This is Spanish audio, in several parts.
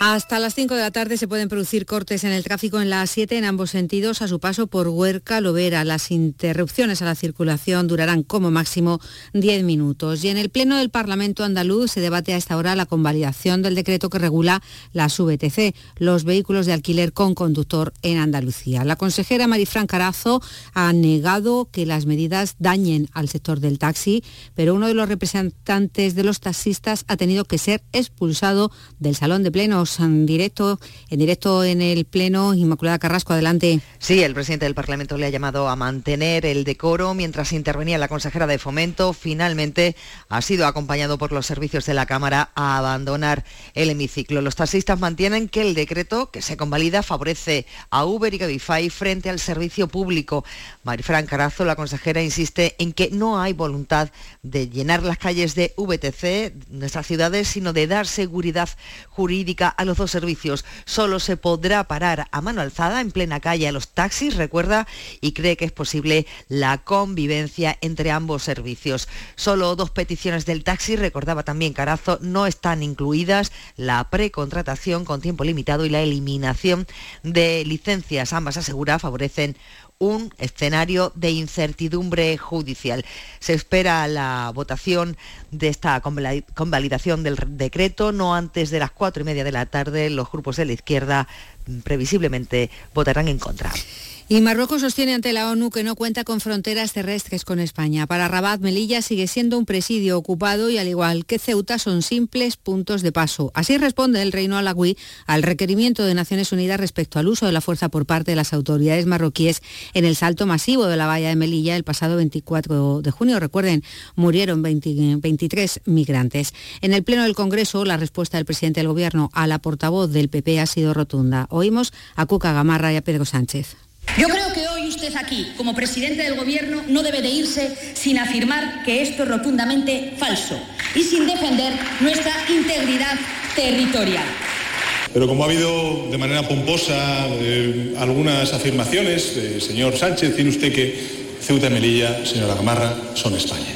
Hasta las 5 de la tarde se pueden producir cortes en el tráfico en la A7 en ambos sentidos a su paso por Huerca Lovera. Las interrupciones a la circulación durarán como máximo 10 minutos. Y en el Pleno del Parlamento andaluz se debate a esta hora la convalidación del decreto que regula las VTC, los vehículos de alquiler con conductor en Andalucía. La consejera Marifran Carazo ha negado que las medidas dañen al sector del taxi, pero uno de los representantes de los taxistas ha tenido que ser expulsado del salón de plenos en directo, en directo en el Pleno. Inmaculada Carrasco, adelante. Sí, el presidente del Parlamento le ha llamado a mantener el decoro mientras intervenía la consejera de Fomento. Finalmente ha sido acompañado por los servicios de la Cámara a abandonar el hemiciclo. Los taxistas mantienen que el decreto que se convalida favorece a Uber y Cabify frente al servicio público. Marifran Carazo, la consejera, insiste en que no hay voluntad de llenar las calles de VTC, nuestras ciudades, sino de dar seguridad jurídica a los dos servicios. Solo se podrá parar a mano alzada en plena calle a los taxis, recuerda, y cree que es posible la convivencia entre ambos servicios. Solo dos peticiones del taxi, recordaba también Carazo, no están incluidas la precontratación con tiempo limitado y la eliminación de licencias. Ambas asegura favorecen un escenario de incertidumbre judicial. Se espera la votación de esta convalidación del decreto no antes de las cuatro y media de la tarde. Los grupos de la izquierda mm, previsiblemente votarán en contra. Y Marruecos sostiene ante la ONU que no cuenta con fronteras terrestres con España. Para Rabat, Melilla sigue siendo un presidio ocupado y al igual que Ceuta son simples puntos de paso. Así responde el Reino Alagüí al requerimiento de Naciones Unidas respecto al uso de la fuerza por parte de las autoridades marroquíes en el salto masivo de la valla de Melilla el pasado 24 de junio. Recuerden, murieron 23 migrantes. En el Pleno del Congreso, la respuesta del presidente del Gobierno a la portavoz del PP ha sido rotunda. Oímos a Cuca Gamarra y a Pedro Sánchez. Yo creo que hoy usted aquí, como presidente del Gobierno, no debe de irse sin afirmar que esto es rotundamente falso y sin defender nuestra integridad territorial. Pero como ha habido de manera pomposa eh, algunas afirmaciones, señor Sánchez, tiene usted que Ceuta y Melilla, señora Gamarra, son España.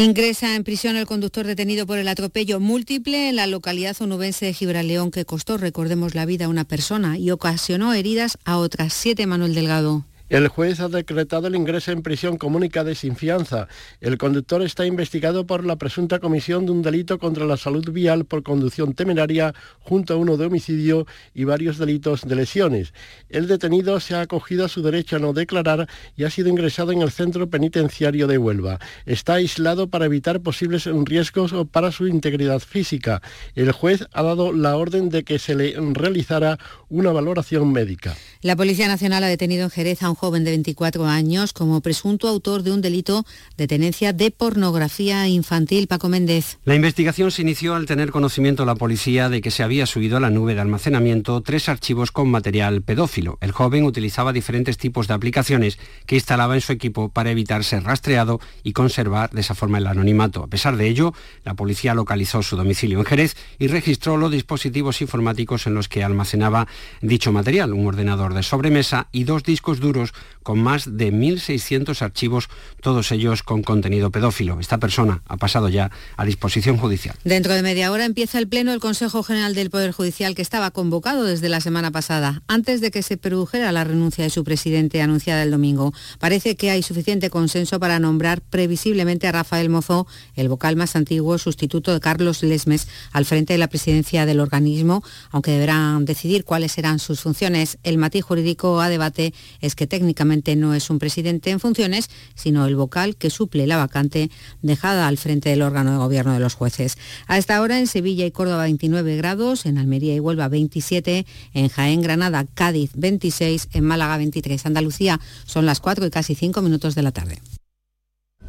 Ingresa en prisión el conductor detenido por el atropello múltiple en la localidad onubense de Gibraleón que costó, recordemos, la vida a una persona y ocasionó heridas a otras siete. Manuel Delgado. El juez ha decretado el ingreso en prisión comunicada sin fianza. El conductor está investigado por la presunta comisión de un delito contra la salud vial por conducción temeraria junto a uno de homicidio y varios delitos de lesiones. El detenido se ha acogido a su derecho a no declarar y ha sido ingresado en el centro penitenciario de Huelva. Está aislado para evitar posibles riesgos para su integridad física. El juez ha dado la orden de que se le realizara una valoración médica. La Policía Nacional ha detenido en Jerez a un joven de 24 años como presunto autor de un delito de tenencia de pornografía infantil. Paco Méndez. La investigación se inició al tener conocimiento la policía de que se había subido a la nube de almacenamiento tres archivos con material pedófilo. El joven utilizaba diferentes tipos de aplicaciones que instalaba en su equipo para evitar ser rastreado y conservar de esa forma el anonimato. A pesar de ello, la policía localizó su domicilio en Jerez y registró los dispositivos informáticos en los que almacenaba dicho material, un ordenador de sobremesa y dos discos duros con más de 1.600 archivos, todos ellos con contenido pedófilo. Esta persona ha pasado ya a disposición judicial. Dentro de media hora empieza el pleno del Consejo General del Poder Judicial que estaba convocado desde la semana pasada, antes de que se produjera la renuncia de su presidente anunciada el domingo. Parece que hay suficiente consenso para nombrar previsiblemente a Rafael Mozo, el vocal más antiguo, sustituto de Carlos Lesmes, al frente de la presidencia del organismo, aunque deberán decidir cuáles serán sus funciones. El matiz jurídico a debate es que técnicamente no es un presidente en funciones, sino el vocal que suple la vacante dejada al frente del órgano de gobierno de los jueces. A esta hora en Sevilla y Córdoba 29 grados, en Almería y Huelva 27, en Jaén, Granada, Cádiz 26, en Málaga 23. Andalucía son las 4 y casi 5 minutos de la tarde.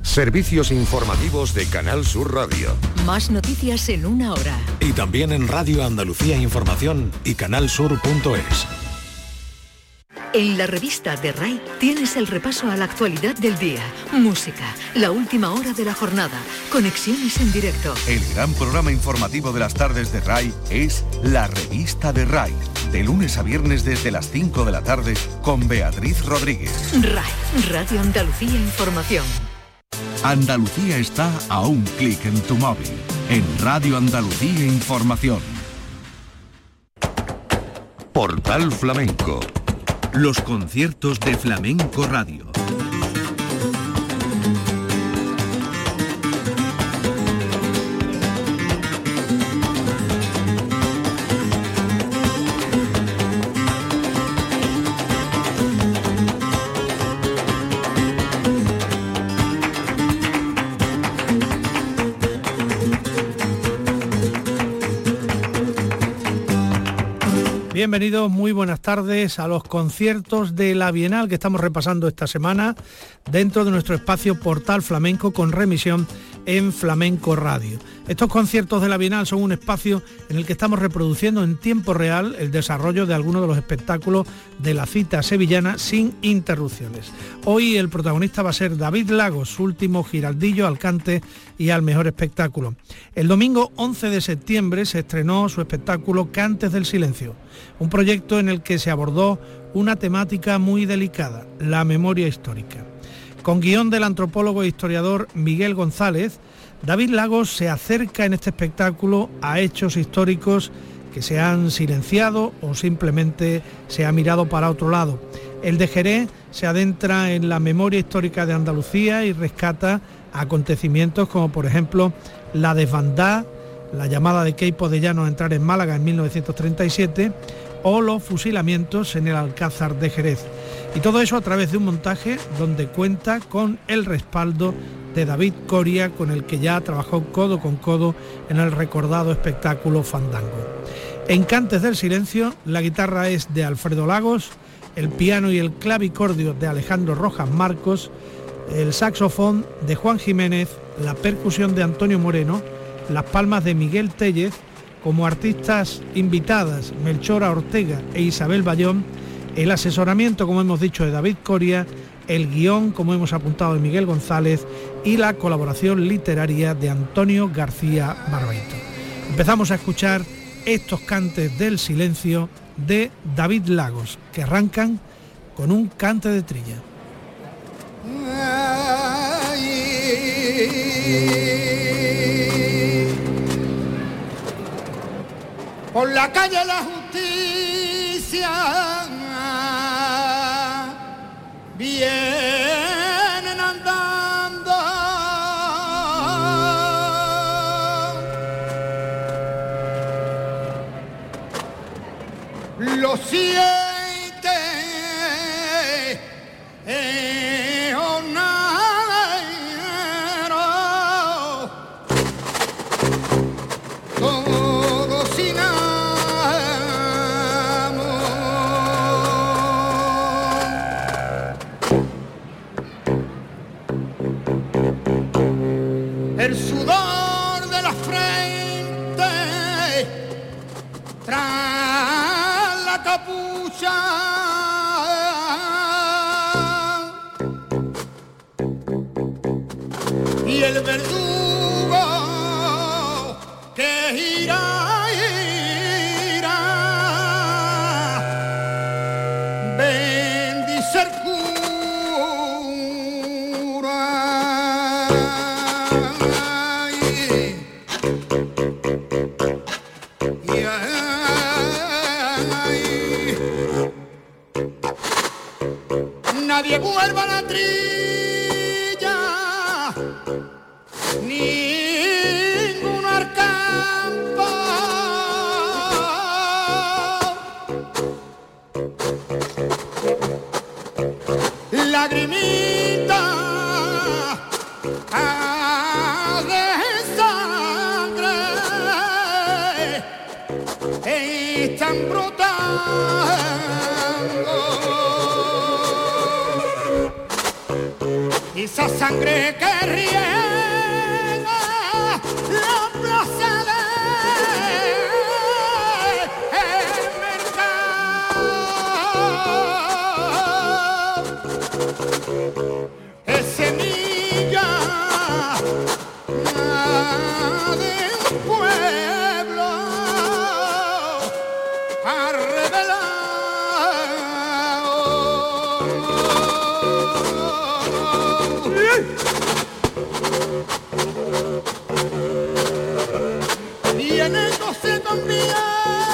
Servicios informativos de Canal Sur Radio. Más noticias en una hora. Y también en Radio Andalucía Información y canalsur.es. En la revista de RAI tienes el repaso a la actualidad del día, música, la última hora de la jornada, conexiones en directo. El gran programa informativo de las tardes de RAI es La Revista de RAI, de lunes a viernes desde las 5 de la tarde con Beatriz Rodríguez. RAI, Radio Andalucía Información. Andalucía está a un clic en tu móvil, en Radio Andalucía Información. Portal Flamenco los conciertos de Flamenco Radio. Bienvenidos, muy buenas tardes a los conciertos de la Bienal que estamos repasando esta semana dentro de nuestro espacio Portal Flamenco con remisión en Flamenco Radio. Estos conciertos de la Bienal son un espacio en el que estamos reproduciendo en tiempo real el desarrollo de algunos de los espectáculos de la cita sevillana sin interrupciones. Hoy el protagonista va a ser David Lagos, su último giraldillo al cante y al mejor espectáculo. El domingo 11 de septiembre se estrenó su espectáculo Cantes del Silencio, un proyecto en el que se abordó una temática muy delicada, la memoria histórica. Con guion del antropólogo e historiador Miguel González, David Lagos se acerca en este espectáculo a hechos históricos que se han silenciado o simplemente se ha mirado para otro lado. El de Jerez se adentra en la memoria histórica de Andalucía y rescata acontecimientos como por ejemplo la desbandada, la llamada de Keipo de Llano a entrar en Málaga en 1937 o los fusilamientos en el Alcázar de Jerez. Y todo eso a través de un montaje donde cuenta con el respaldo de David Coria, con el que ya trabajó codo con codo en el recordado espectáculo Fandango. En Cantes del Silencio, la guitarra es de Alfredo Lagos, el piano y el clavicordio de Alejandro Rojas Marcos, el saxofón de Juan Jiménez, la percusión de Antonio Moreno, las palmas de Miguel Tellez, como artistas invitadas Melchora Ortega e Isabel Bayón, el asesoramiento, como hemos dicho, de David Coria, el guion, como hemos apuntado, de Miguel González y la colaboración literaria de Antonio García Barbeito. Empezamos a escuchar estos cantes del silencio de David Lagos, que arrancan con un cante de trilla. Por la calle la justicia vienen andando. Lo siente. Brotando. Esa sangre que riega la plaza del mercado. es semilla de José con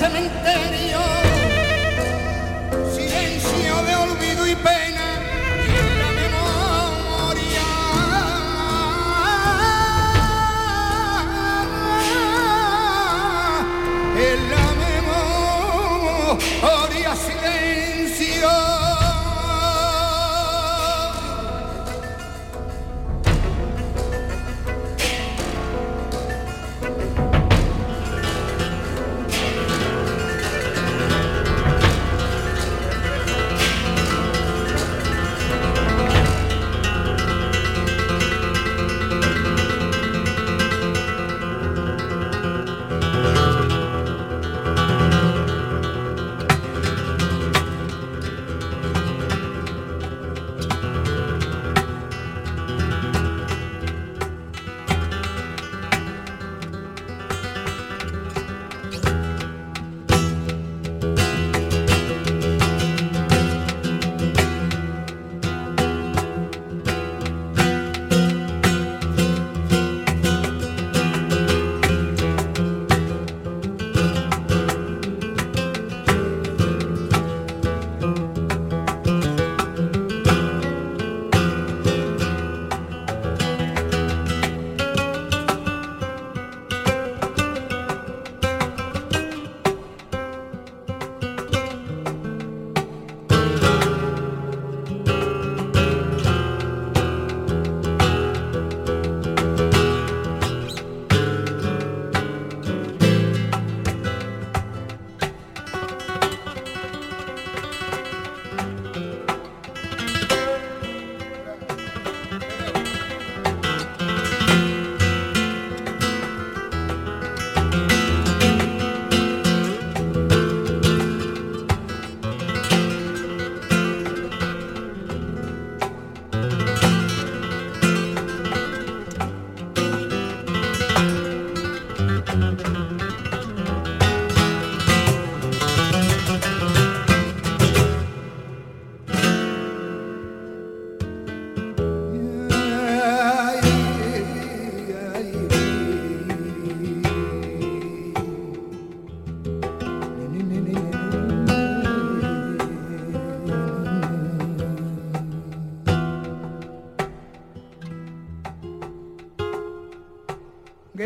cementerio, silencio de olvido y pena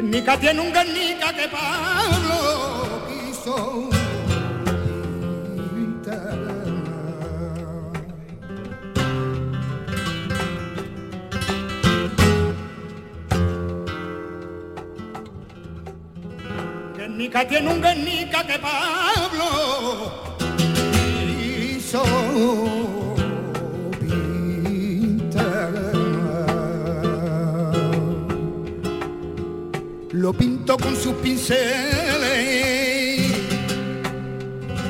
Guernica tiene un Guernica que Pablo quiso pintar. Guernica tiene un Guernica pintó con sus pinceles.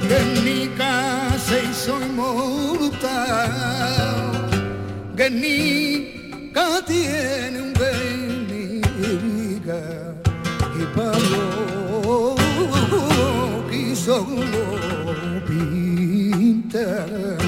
Que en mi casa hizo inmortal que ni tiene un bendiga y Pablo quiso pintar.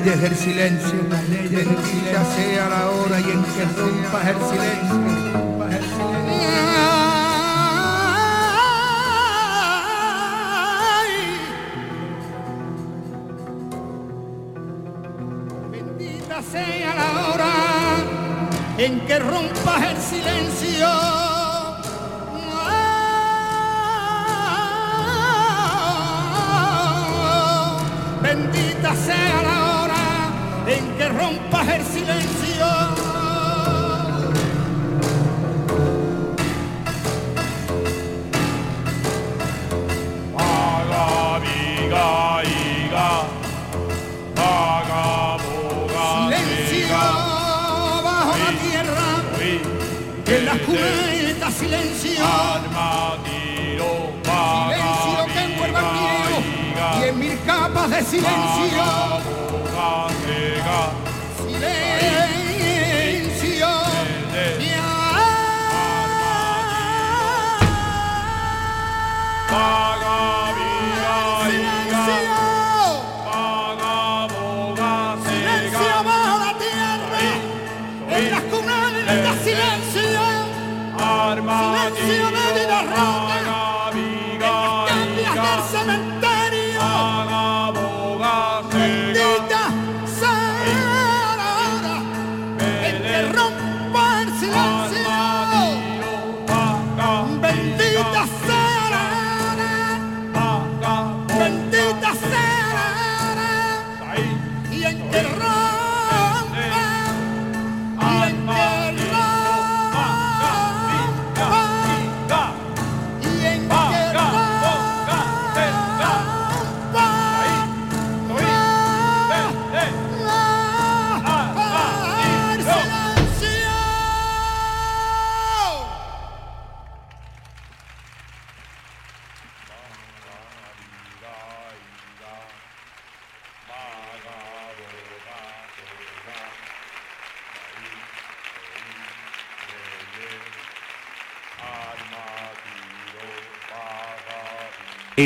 leyes del silencio, las sea la hora y en que rompas el silencio que las cubetas silencio. Silencio que envuelva el diez mil capas de silencio. Silencio.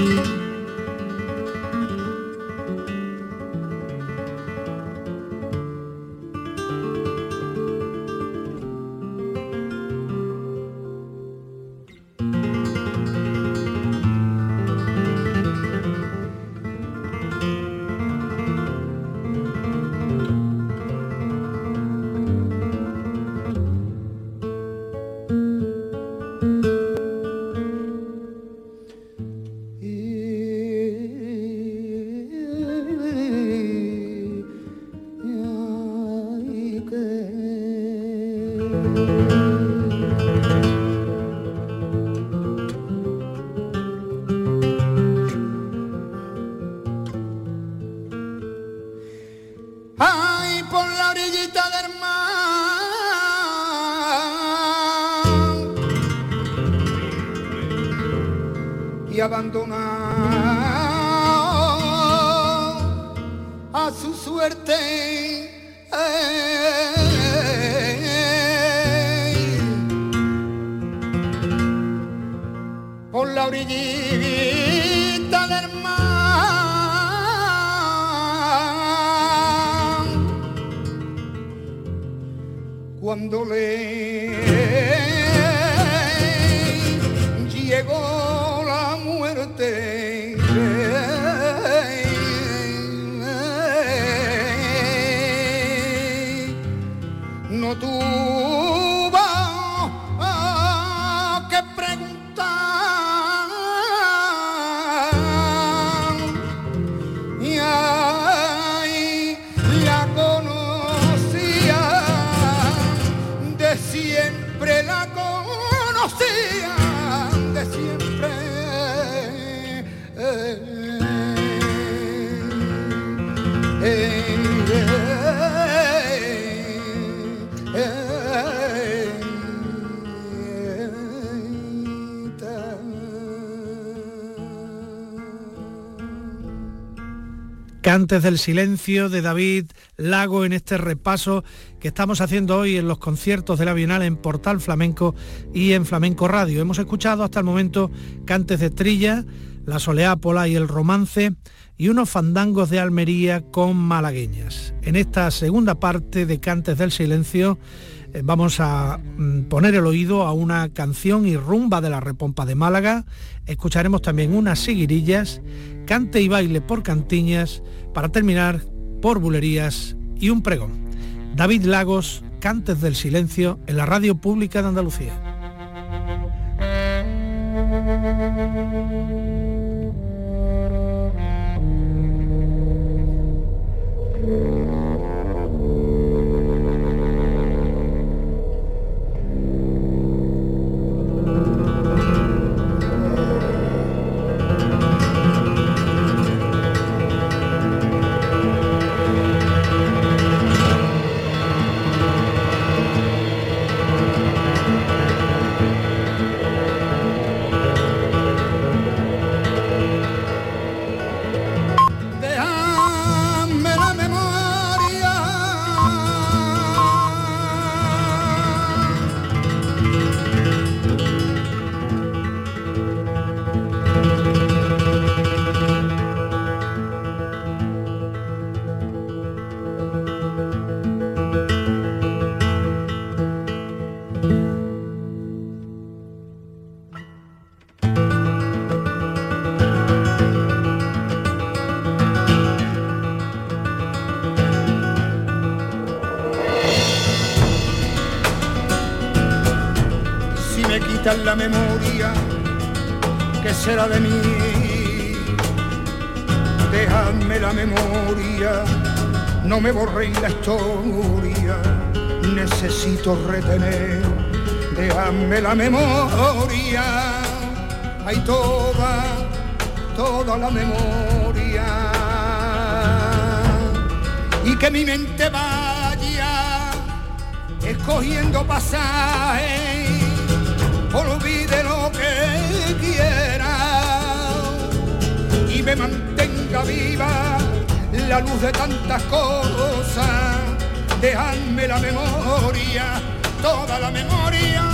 Ay, Del Silencio de David Lago en este repaso que estamos haciendo hoy en los conciertos de la Bienal en Portal Flamenco y en Flamenco Radio. Hemos escuchado hasta el momento Cantes de Trilla, La Soleápola y el Romance y unos fandangos de Almería con malagueñas. En esta segunda parte de Cantes del Silencio eh, vamos a mm, poner el oído a una canción y rumba de la Repompa de Málaga. Escucharemos también unas siguirillas, cante y baile por cantiñas, para terminar por bulerías y un pregón. David Lagos, Cantes del Silencio, en la Radio Pública de Andalucía. La memoria, ¿qué será de mí? Dejadme la memoria, no me borréis la historia, necesito retener, dejadme la memoria, hay toda, toda la memoria, y que mi mente vaya escogiendo pasajes quiera y me mantenga viva la luz de tantas cosas. Dejadme la memoria, toda la memoria.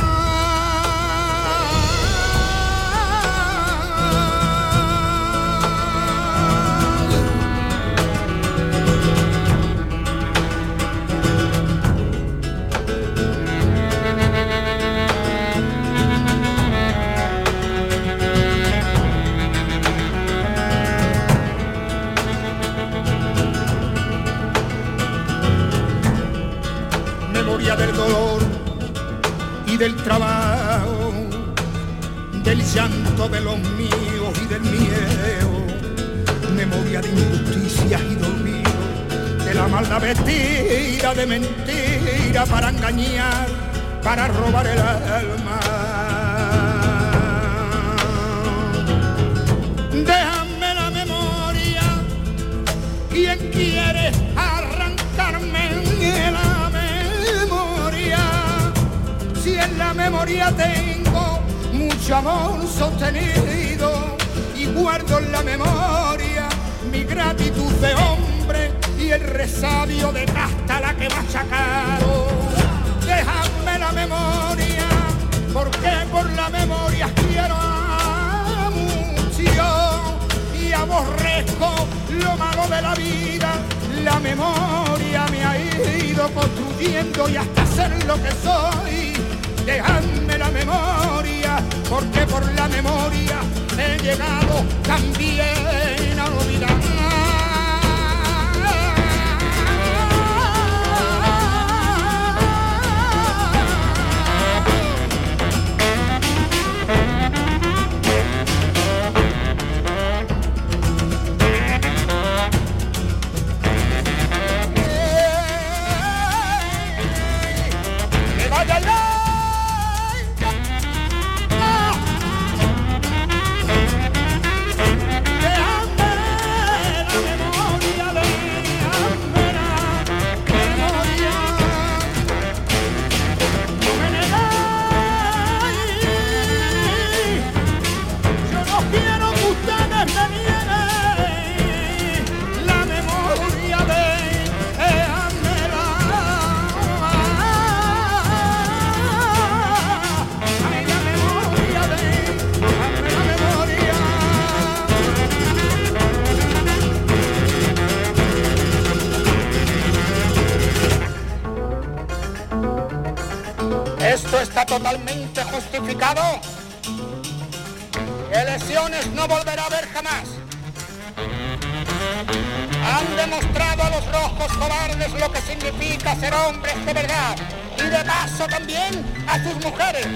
Y del trabajo, del llanto de los míos y del miedo, memoria de injusticias y de olvido, de la maldad vestida de mentira para engañar, para robar el alma. Déjame la memoria, quien quiere memoria tengo mucho amor sostenido y guardo en la memoria mi gratitud de hombre y el resabio de casta la que machacado. Déjame la memoria, porque por la memoria quiero mucho y aborrezco lo malo de la vida. La memoria me ha ido construyendo y hasta ser lo que soy. Dejadme la memoria, porque por la memoria he llegado también a olvidar. Volverá a haber jamás. Han demostrado a los rojos cobardes lo que significa ser hombres de verdad y de paso también a sus mujeres.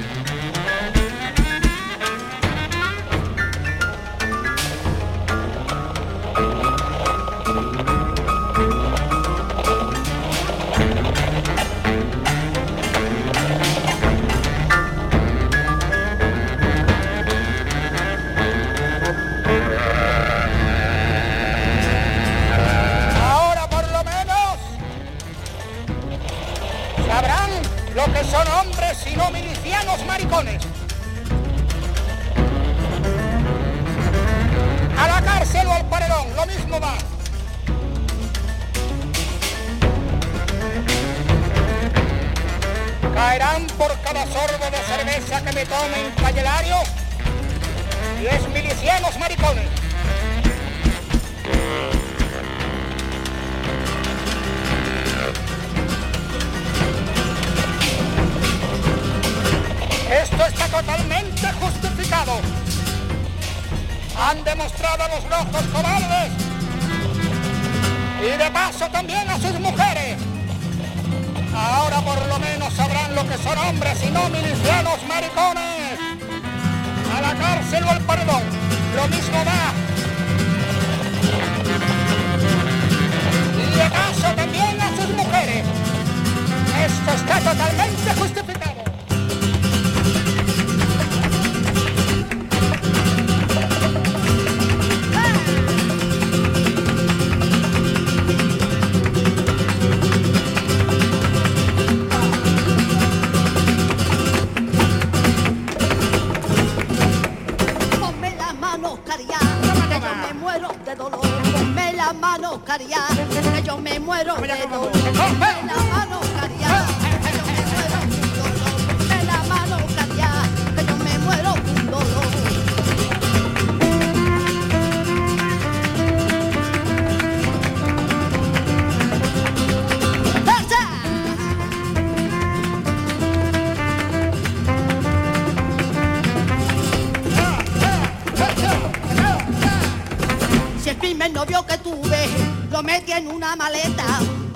En maleta,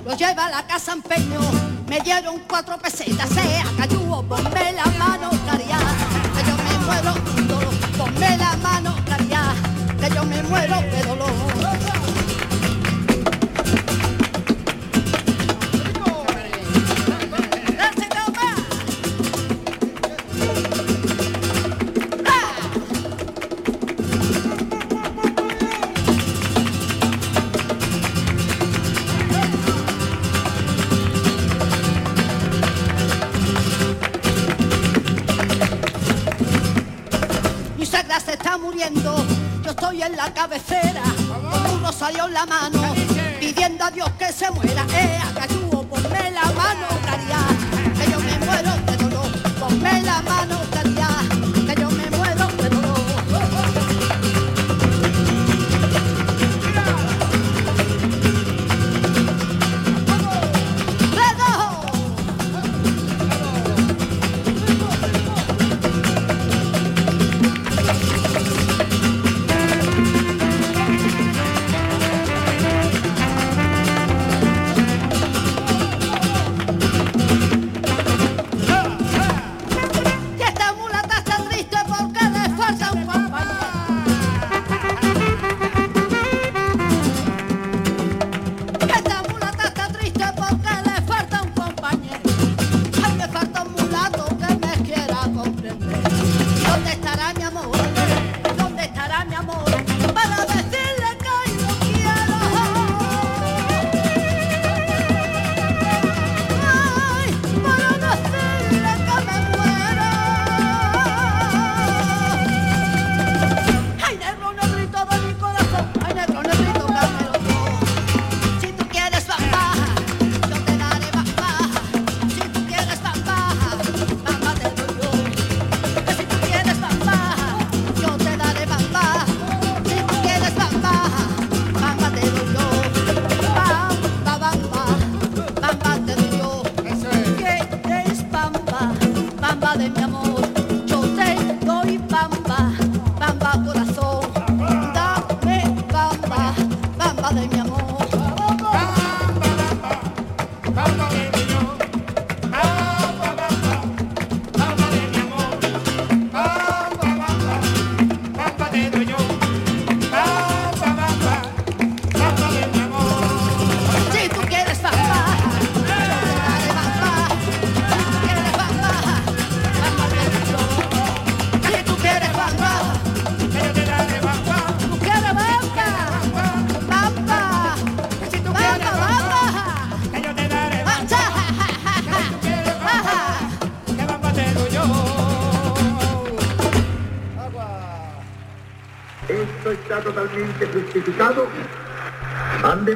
lo lleva a la casa empeño, me dieron cuatro pesetas,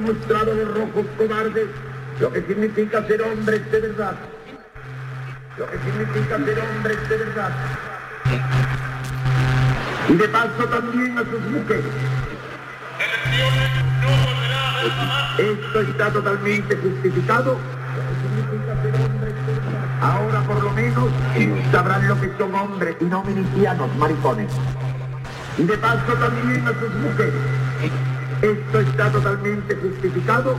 mostrado los rojos cobardes lo que significa ser hombres de verdad. Lo que significa ser hombres de verdad. Y de paso también a sus mujeres. Esto está totalmente justificado. Ahora por lo menos sabrán lo que son hombres y no milicianos, maricones. Y de paso también a sus mujeres. Esto está totalmente justificado.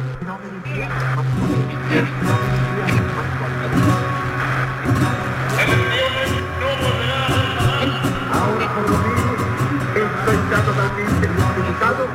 Ahora por lo menos, esto está totalmente justificado.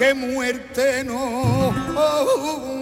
que muerte no. Oh,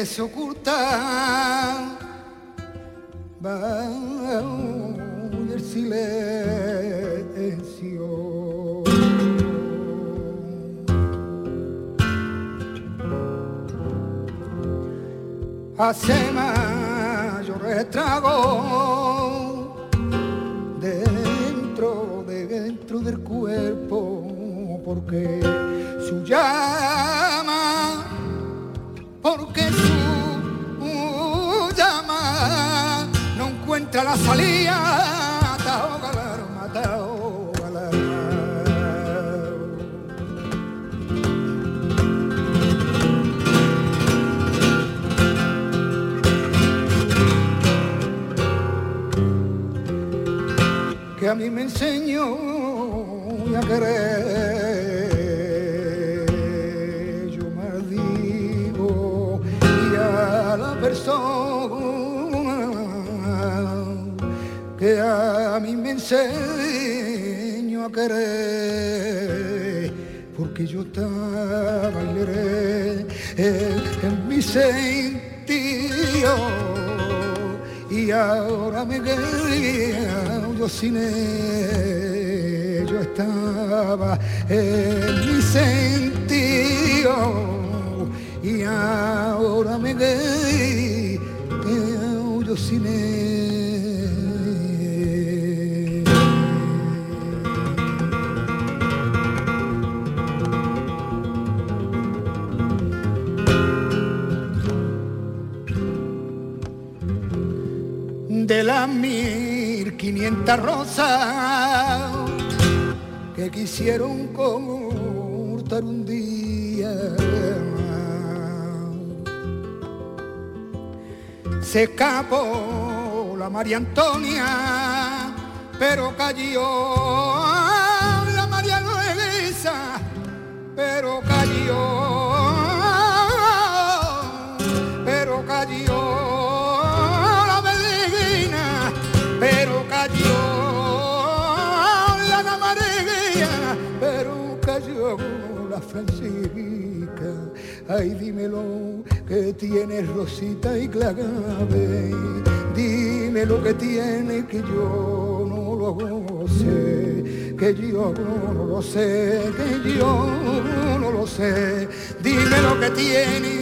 que se oculta bajo el silencio. Hace mayor estrago dentro, dentro del cuerpo, porque galarma. que a mí me enseñó a querer. Enseñó a querer. Porque yo estaba en, en mi sentido y ahora me quería yo sin él, yo estaba en mi sentido y ahora me quería yo sin él. Rosas que quisieron cortar un día. Se escapó la María Antonia, pero cayó la María Luisa, pero cayó, Francisca. Ay, dímelo que tiene Rosita y Clave, dime lo que tiene que yo no lo sé, que yo no lo sé, que yo no lo sé, dime lo que tiene,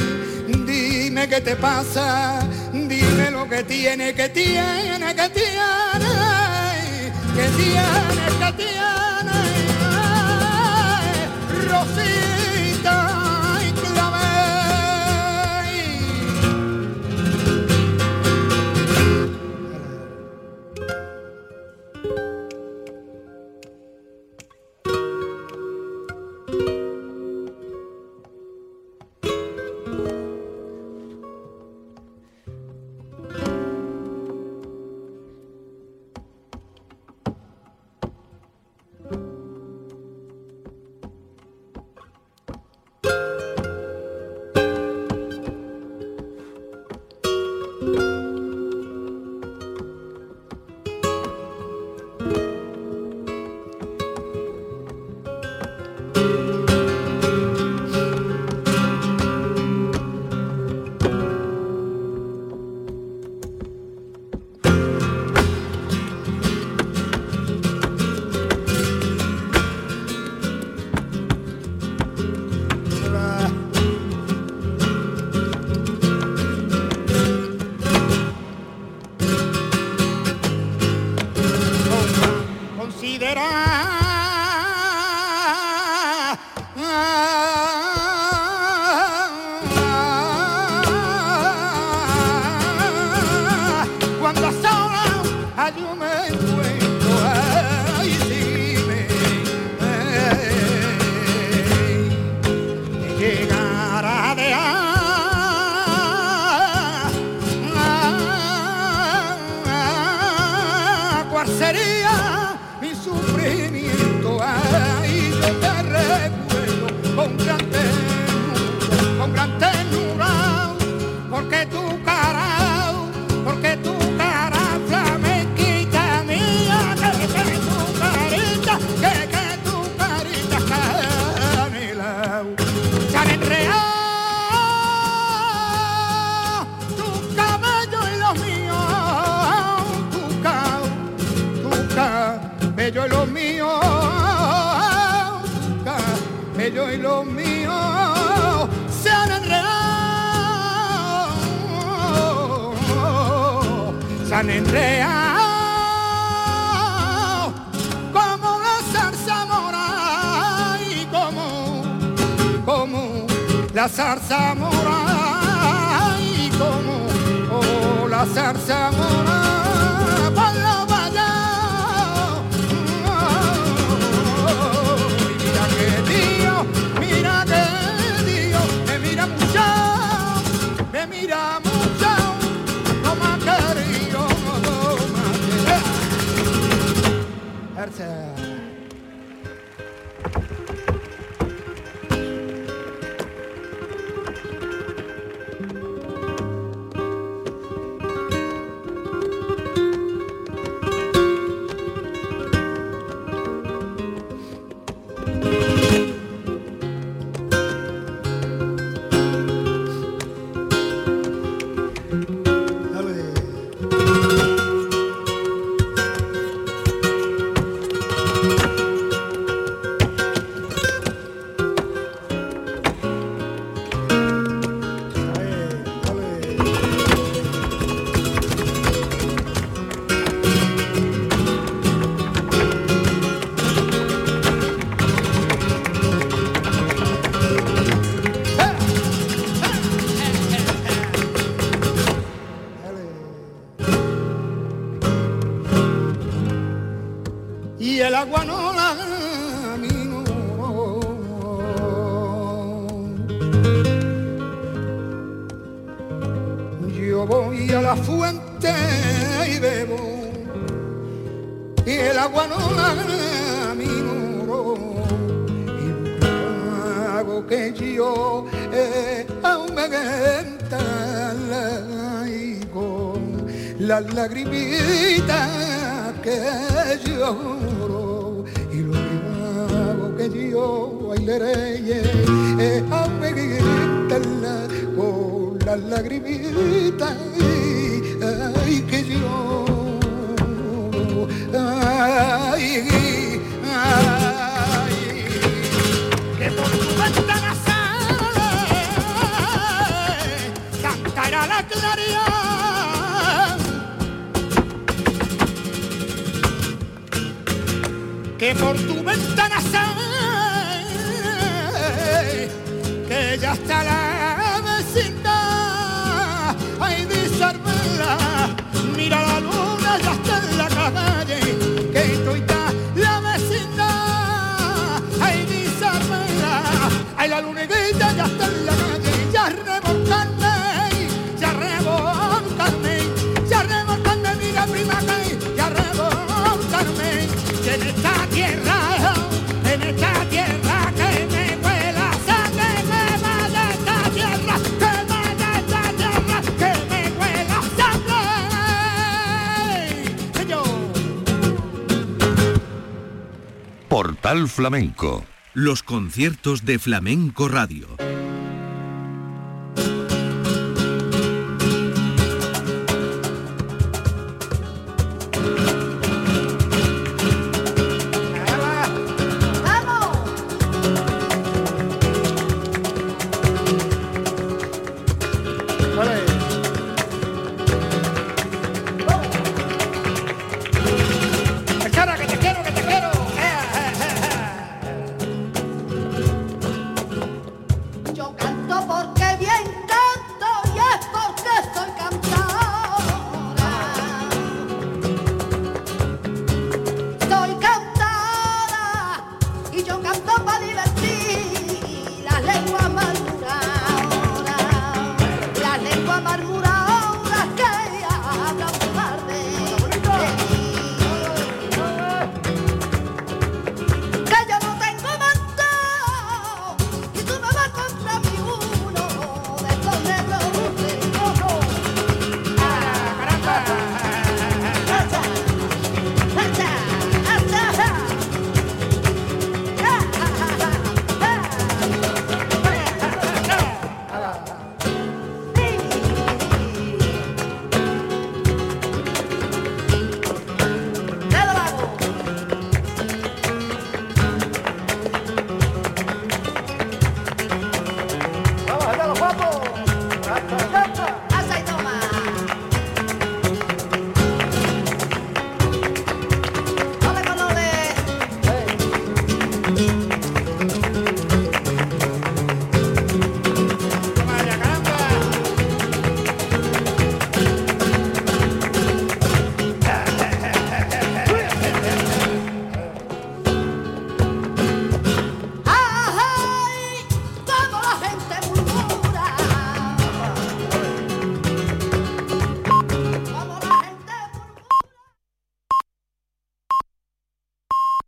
dime qué te pasa, dime lo que tiene, que tiene, que tiene, que tiene, que tiene, Rosita están enreados como la zarza morada y como, como la zarza morada y como oh, la zarza morada. río e eh, aumentan y con las lagrimitas que lloro y lo que hago que yo bailaré eh, eh, e aumentan con las lagrimitas ay que lloro ay, ay, ay que por tu ventana sale, que ya está la Al Flamenco. Los conciertos de Flamenco Radio.